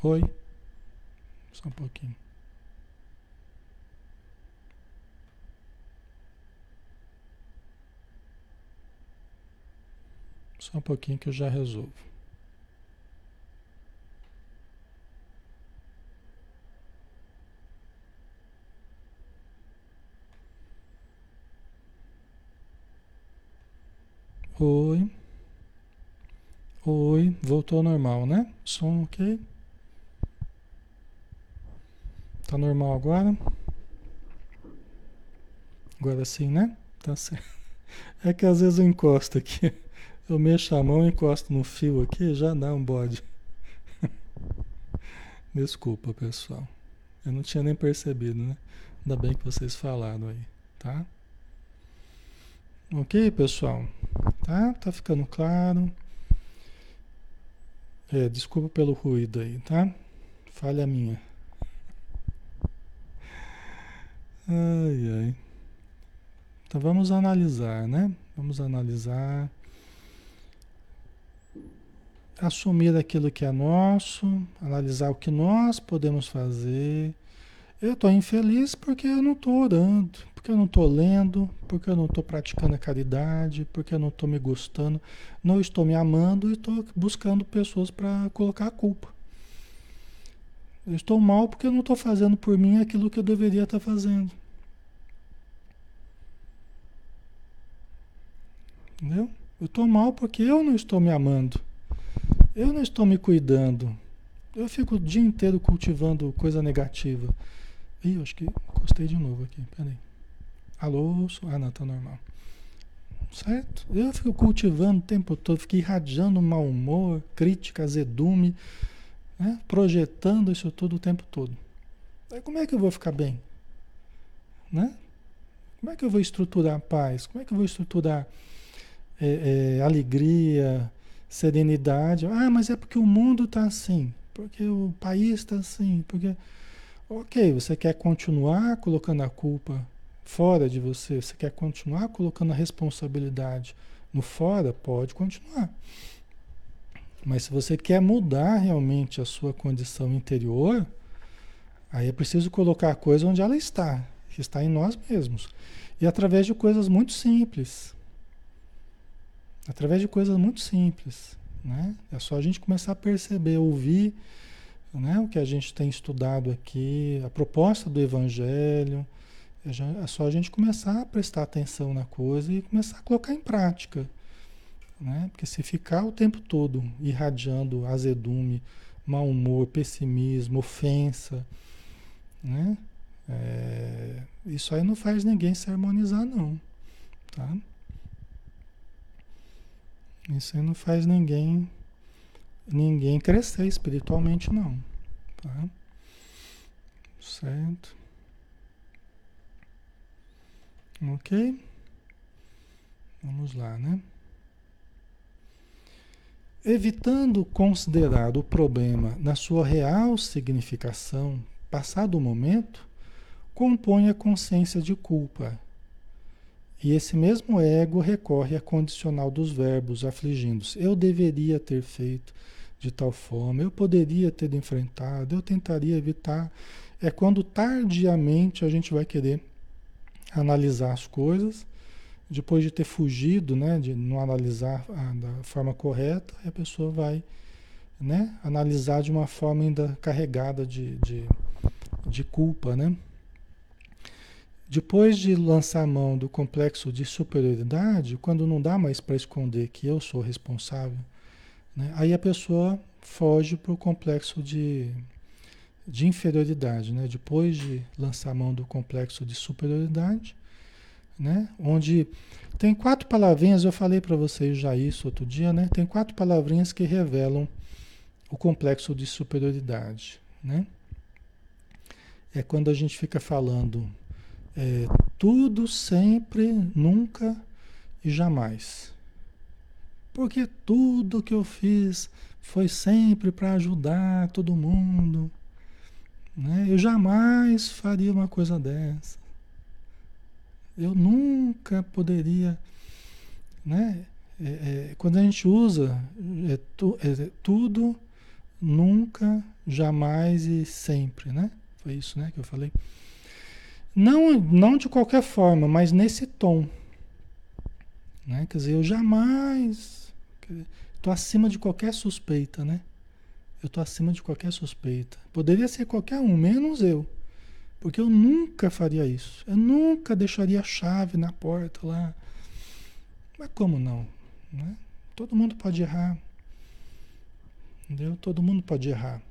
Oi? Só um pouquinho. Só um pouquinho que eu já resolvo. Oi. Oi, voltou ao normal, né? Som ok? Tá normal agora? Agora sim, né? Tá certo. É que às vezes eu encosto aqui. Eu mexo a mão, encosto no fio aqui, já dá um bode. Desculpa, pessoal. Eu não tinha nem percebido, né? Ainda bem que vocês falaram aí, tá? Ok, pessoal? Tá? Tá ficando claro. É, desculpa pelo ruído aí, tá? Falha minha. Ai, ai. Então vamos analisar, né? Vamos analisar. Assumir aquilo que é nosso, analisar o que nós podemos fazer. Eu estou infeliz porque eu não estou orando, porque eu não estou lendo, porque eu não estou praticando a caridade, porque eu não estou me gostando, não estou me amando e estou buscando pessoas para colocar a culpa. Eu estou mal porque eu não estou fazendo por mim aquilo que eu deveria estar fazendo. Entendeu? Eu estou mal porque eu não estou me amando. Eu não estou me cuidando. Eu fico o dia inteiro cultivando coisa negativa. Ih, acho que encostei de novo aqui. Peraí. Alô? Ah, não, tá normal. Certo? Eu fico cultivando o tempo todo, fico irradiando mau humor, crítica, azedume, né? projetando isso tudo o tempo todo. Aí como é que eu vou ficar bem? Né? Como é que eu vou estruturar a paz? Como é que eu vou estruturar é, é, alegria, serenidade? Ah, mas é porque o mundo está assim, porque o país está assim, porque. Ok, você quer continuar colocando a culpa fora de você, você quer continuar colocando a responsabilidade no fora, pode continuar. Mas se você quer mudar realmente a sua condição interior, aí é preciso colocar a coisa onde ela está, que está em nós mesmos. E através de coisas muito simples. Através de coisas muito simples. Né? É só a gente começar a perceber, ouvir né, o que a gente tem estudado aqui, a proposta do Evangelho. É só a gente começar a prestar atenção na coisa e começar a colocar em prática. Né? Porque se ficar o tempo todo irradiando azedume, mau humor, pessimismo, ofensa, né? É, isso aí não faz ninguém se harmonizar, não. Tá? Isso aí não faz ninguém ninguém crescer espiritualmente, não. Tá? Certo? Ok? Vamos lá, né? Evitando considerar o problema na sua real significação, passado o momento, compõe a consciência de culpa. E esse mesmo ego recorre à condicional dos verbos, afligindo-se. Eu deveria ter feito de tal forma, eu poderia ter enfrentado, eu tentaria evitar. É quando tardiamente a gente vai querer analisar as coisas depois de ter fugido, né, de não analisar a, da forma correta, a pessoa vai né, analisar de uma forma ainda carregada de, de, de culpa, né? Depois de lançar a mão do complexo de superioridade, quando não dá mais para esconder que eu sou responsável, né, aí a pessoa foge para o complexo de, de inferioridade. Né? Depois de lançar a mão do complexo de superioridade, né? Onde tem quatro palavrinhas, eu falei para vocês já isso outro dia, né? Tem quatro palavrinhas que revelam o complexo de superioridade, né? É quando a gente fica falando é, tudo, sempre, nunca e jamais. Porque tudo que eu fiz foi sempre para ajudar todo mundo. Né? Eu jamais faria uma coisa dessa. Eu nunca poderia, né? É, é, quando a gente usa é, tu, é, tudo, nunca, jamais e sempre, né? Foi isso, né, que eu falei. Não, não de qualquer forma, mas nesse tom. Né? Quer dizer, eu jamais. Estou acima de qualquer suspeita, né? Eu estou acima de qualquer suspeita. Poderia ser qualquer um, menos eu. Porque eu nunca faria isso. Eu nunca deixaria a chave na porta lá. Mas como não? Né? Todo mundo pode errar. Entendeu? Todo mundo pode errar.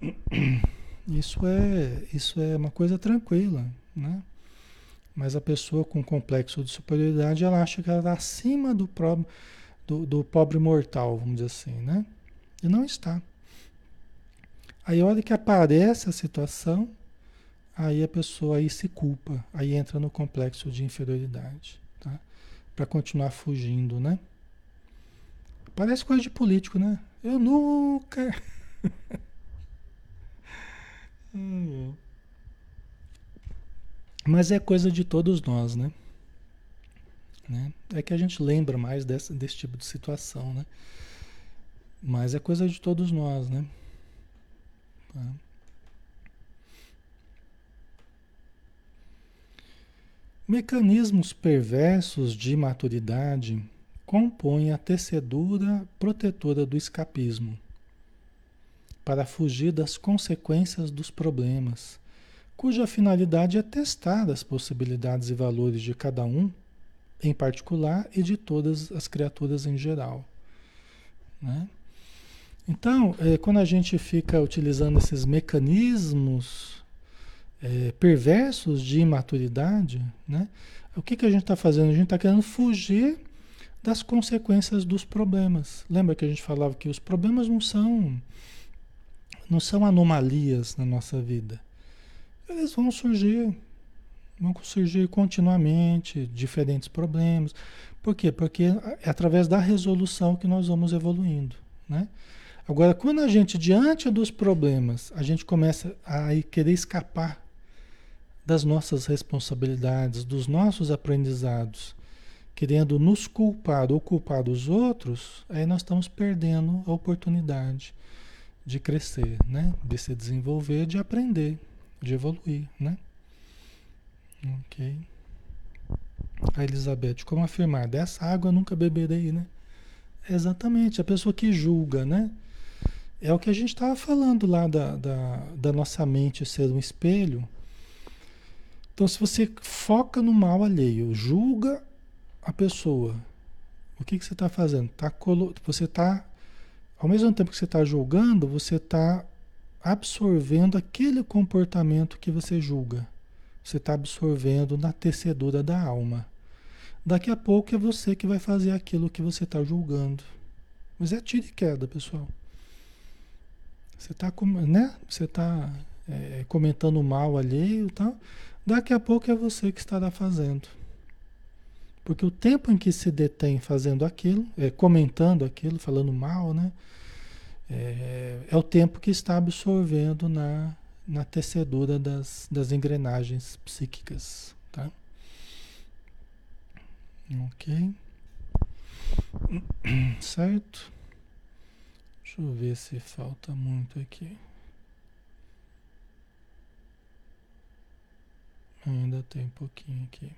Isso é, isso é uma coisa tranquila, né? Mas a pessoa com complexo de superioridade, ela acha que ela está acima do, pro, do, do pobre mortal, vamos dizer assim, né? E não está. Aí a hora que aparece a situação, aí a pessoa aí se culpa, aí entra no complexo de inferioridade, tá? Para continuar fugindo, né? Parece coisa de político, né? Eu nunca. Mas é coisa de todos nós, né? né? É que a gente lembra mais dessa, desse tipo de situação, né? Mas é coisa de todos nós, né? Tá. Mecanismos perversos de maturidade compõem a tecedura protetora do escapismo para fugir das consequências dos problemas, cuja finalidade é testar as possibilidades e valores de cada um, em particular, e de todas as criaturas em geral. Né? Então, é, quando a gente fica utilizando esses mecanismos é, perversos de imaturidade, né? o que, que a gente está fazendo? A gente está querendo fugir das consequências dos problemas. Lembra que a gente falava que os problemas não são não são anomalias na nossa vida. Eles vão surgir, vão surgir continuamente diferentes problemas. Por quê? Porque é através da resolução que nós vamos evoluindo, né? Agora, quando a gente, diante dos problemas, a gente começa a querer escapar das nossas responsabilidades, dos nossos aprendizados, querendo nos culpar ou culpar os outros, aí nós estamos perdendo a oportunidade de crescer, né? De se desenvolver, de aprender, de evoluir, né? Ok. A Elizabeth, como afirmar? Dessa água eu nunca beberei, né? Exatamente, a pessoa que julga, né? É o que a gente estava falando lá da, da, da nossa mente ser um espelho. Então, se você foca no mal alheio, julga a pessoa, o que, que você está fazendo? Tá colo... Você está ao mesmo tempo que você está julgando, você está absorvendo aquele comportamento que você julga. Você está absorvendo na tecedura da alma. Daqui a pouco é você que vai fazer aquilo que você está julgando. Mas é tiro e queda, pessoal. Você está né? Você tá, é, comentando mal alheio e tal. Daqui a pouco é você que estará fazendo. Porque o tempo em que se detém fazendo aquilo, é, comentando aquilo, falando mal, né? É, é, o tempo que está absorvendo na, na tecedura das, das engrenagens psíquicas, tá? Ok? Certo? Deixa eu ver se falta muito aqui. Ainda tem um pouquinho aqui.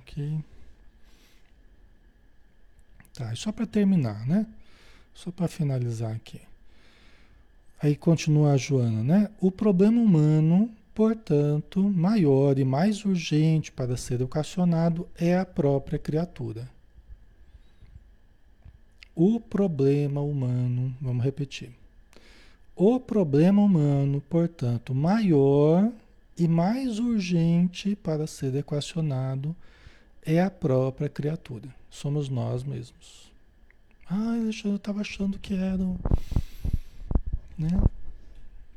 Ok. Tá, só para terminar, né? Só para finalizar aqui. Aí continua a Joana, né? O problema humano, portanto, maior e mais urgente para ser educacionado é a própria criatura. O problema humano, vamos repetir. O problema humano, portanto, maior e mais urgente para ser equacionado é a própria criatura. Somos nós mesmos. Ah, eu estava achando que era né,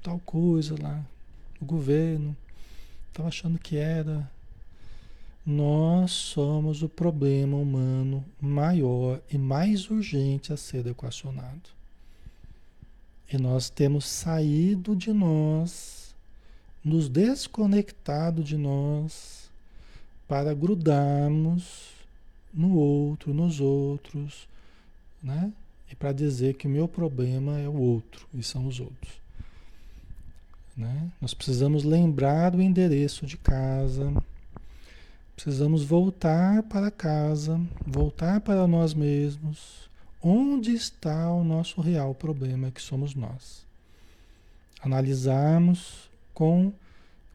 tal coisa lá, o governo. Estava achando que era. Nós somos o problema humano maior e mais urgente a ser equacionado. E nós temos saído de nós nos desconectado de nós para grudarmos no outro, nos outros, né? e para dizer que o meu problema é o outro e são os outros. Né? Nós precisamos lembrar do endereço de casa, precisamos voltar para casa, voltar para nós mesmos. Onde está o nosso real problema, que somos nós? Analisarmos com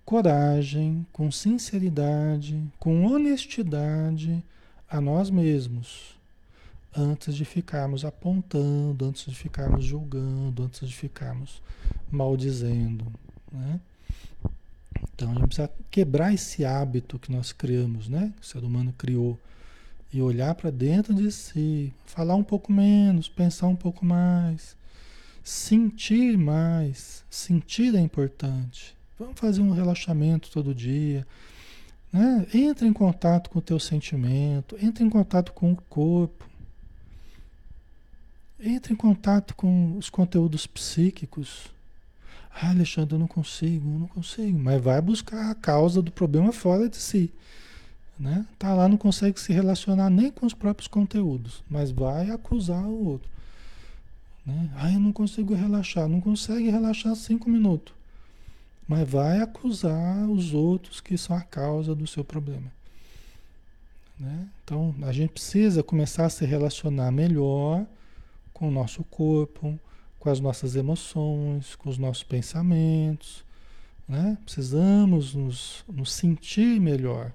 coragem, com sinceridade, com honestidade a nós mesmos, antes de ficarmos apontando, antes de ficarmos julgando, antes de ficarmos maldizendo. Né? Então a gente precisa quebrar esse hábito que nós criamos, né? Que o ser humano criou. E olhar para dentro de si, falar um pouco menos, pensar um pouco mais, sentir mais. Sentir é importante. Vamos fazer um relaxamento todo dia. Né? Entre em contato com o teu sentimento, entre em contato com o corpo. Entre em contato com os conteúdos psíquicos. Ah, Alexandre, eu não consigo, eu não consigo. Mas vai buscar a causa do problema fora de si. Né? Tá lá, não consegue se relacionar nem com os próprios conteúdos, mas vai acusar o outro. Né? Ah, eu não consigo relaxar. Não consegue relaxar cinco minutos. Mas vai acusar os outros que são a causa do seu problema. Né? Então, a gente precisa começar a se relacionar melhor com o nosso corpo, com as nossas emoções, com os nossos pensamentos. Né? Precisamos nos, nos sentir melhor.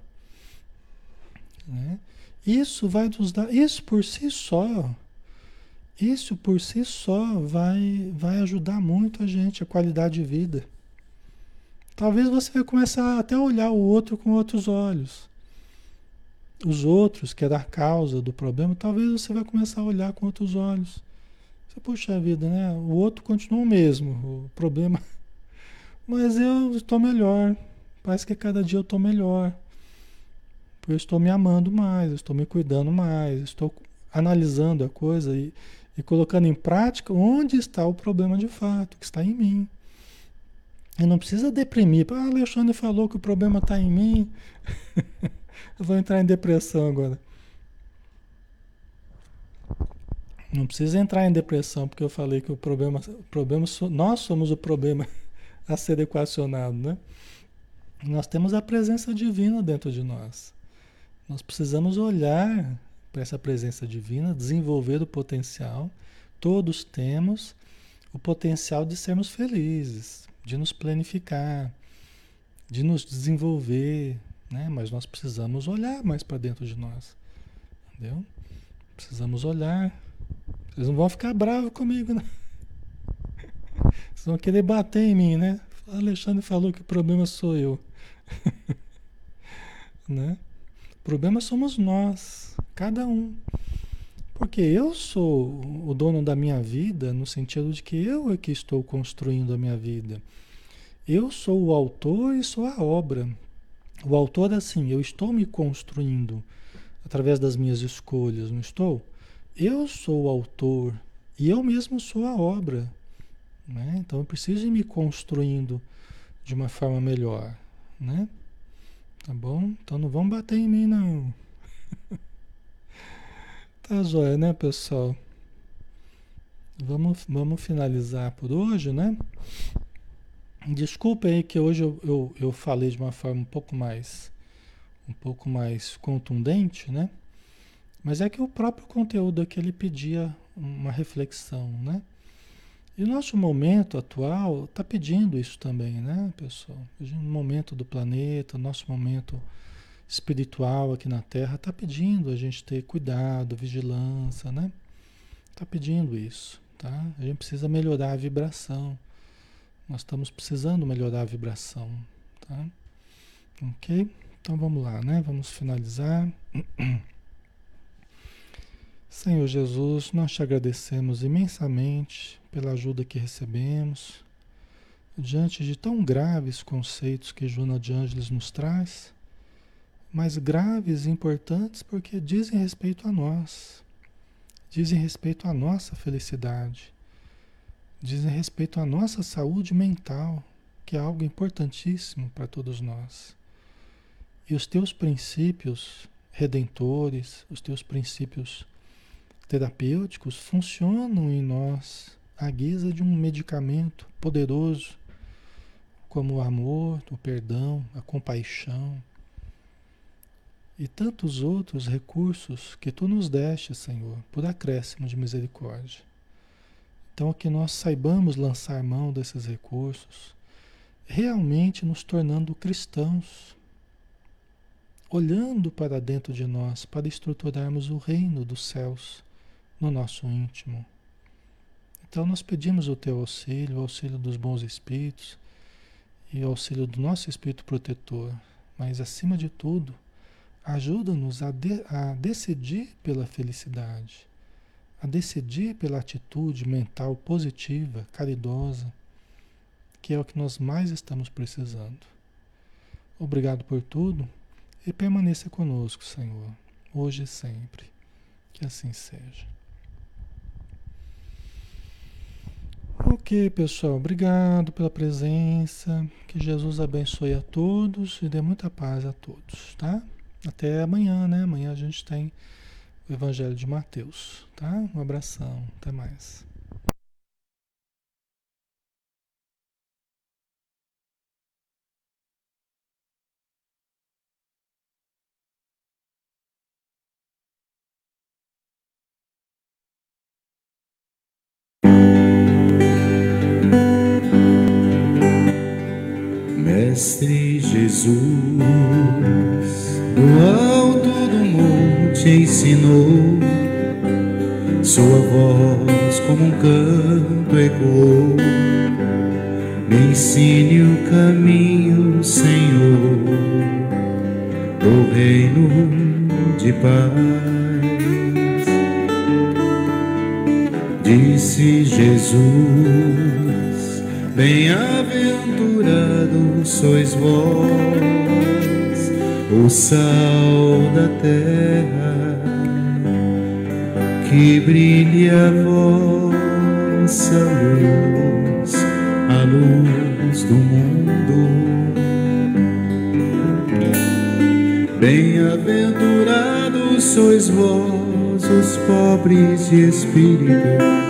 Né? Isso vai nos dar, isso por si só, isso por si só vai, vai ajudar muito a gente, a qualidade de vida. Talvez você vai começar até a olhar o outro com outros olhos. Os outros, que é da causa do problema, talvez você vai começar a olhar com outros olhos. Você, puxa vida, né? O outro continua o mesmo, o problema. Mas eu estou melhor. Parece que cada dia eu estou melhor. Eu estou me amando mais, estou me cuidando mais, estou analisando a coisa e, e colocando em prática onde está o problema de fato, que está em mim. E não precisa deprimir. Ah, Alexandre falou que o problema está em mim. eu vou entrar em depressão agora. Não precisa entrar em depressão, porque eu falei que o problema, o problema nós somos o problema a ser equacionado, né? Nós temos a presença divina dentro de nós. Nós precisamos olhar para essa presença divina, desenvolver o potencial. Todos temos o potencial de sermos felizes, de nos planificar, de nos desenvolver, né? Mas nós precisamos olhar mais para dentro de nós, entendeu? Precisamos olhar vocês não vão ficar bravos comigo, né? Vocês vão querer bater em mim, né? O Alexandre falou que o problema sou eu. né? O problema somos nós, cada um. Porque eu sou o dono da minha vida, no sentido de que eu é que estou construindo a minha vida. Eu sou o autor e sou a obra. O autor, assim, eu estou me construindo através das minhas escolhas, não estou? eu sou o autor e eu mesmo sou a obra. Né? Então eu preciso ir me construindo de uma forma melhor. Né? Tá bom? Então não vão bater em mim, não. tá joia, né, pessoal? Vamos, vamos finalizar por hoje, né? Desculpa aí que hoje eu, eu, eu falei de uma forma um pouco mais um pouco mais contundente, né? Mas é que o próprio conteúdo aqui ele pedia uma reflexão, né? E o nosso momento atual está pedindo isso também, né, pessoal? O momento do planeta, o nosso momento espiritual aqui na Terra está pedindo a gente ter cuidado, vigilância, né? Está pedindo isso, tá? A gente precisa melhorar a vibração. Nós estamos precisando melhorar a vibração, tá? Ok? Então vamos lá, né? Vamos finalizar. Senhor Jesus, nós te agradecemos imensamente pela ajuda que recebemos diante de tão graves conceitos que Joana de Ângeles nos traz, mas graves e importantes porque dizem respeito a nós, dizem respeito à nossa felicidade, dizem respeito à nossa saúde mental, que é algo importantíssimo para todos nós. E os teus princípios redentores, os teus princípios terapêuticos funcionam em nós à guisa de um medicamento poderoso, como o amor, o perdão, a compaixão e tantos outros recursos que tu nos deste, Senhor, por acréscimo de misericórdia. Então, que nós saibamos lançar mão desses recursos, realmente nos tornando cristãos, olhando para dentro de nós, para estruturarmos o reino dos céus no nosso íntimo. Então, nós pedimos o teu auxílio, o auxílio dos bons espíritos e o auxílio do nosso espírito protetor, mas acima de tudo, ajuda-nos a, de, a decidir pela felicidade a decidir pela atitude mental positiva, caridosa, que é o que nós mais estamos precisando. Obrigado por tudo e permaneça conosco, Senhor, hoje e sempre. Que assim seja. Ok, pessoal, obrigado pela presença. Que Jesus abençoe a todos e dê muita paz a todos, tá? Até amanhã, né? Amanhã a gente tem o Evangelho de Mateus, tá? Um abração, até mais. Mestre Jesus, do alto do monte ensinou, sua voz como um canto ecoou. Me ensine o caminho, Senhor, do reino de paz. Disse Jesus, bem-aventurados sois vós, o sal da terra, que brilhe a vossa luz, a luz do mundo. Bem-aventurados sois vós, os pobres de espírito.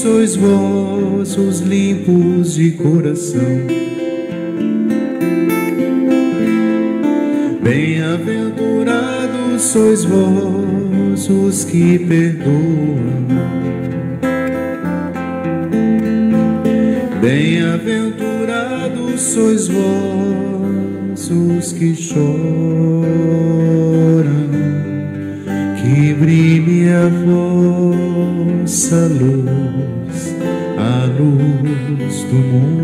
sois vós, os limpos de coração. Bem-aventurados sois vós, os que perdoam. Bem-aventurados sois vós, os que choram, que brilhe a vossa luz, a luz do mundo.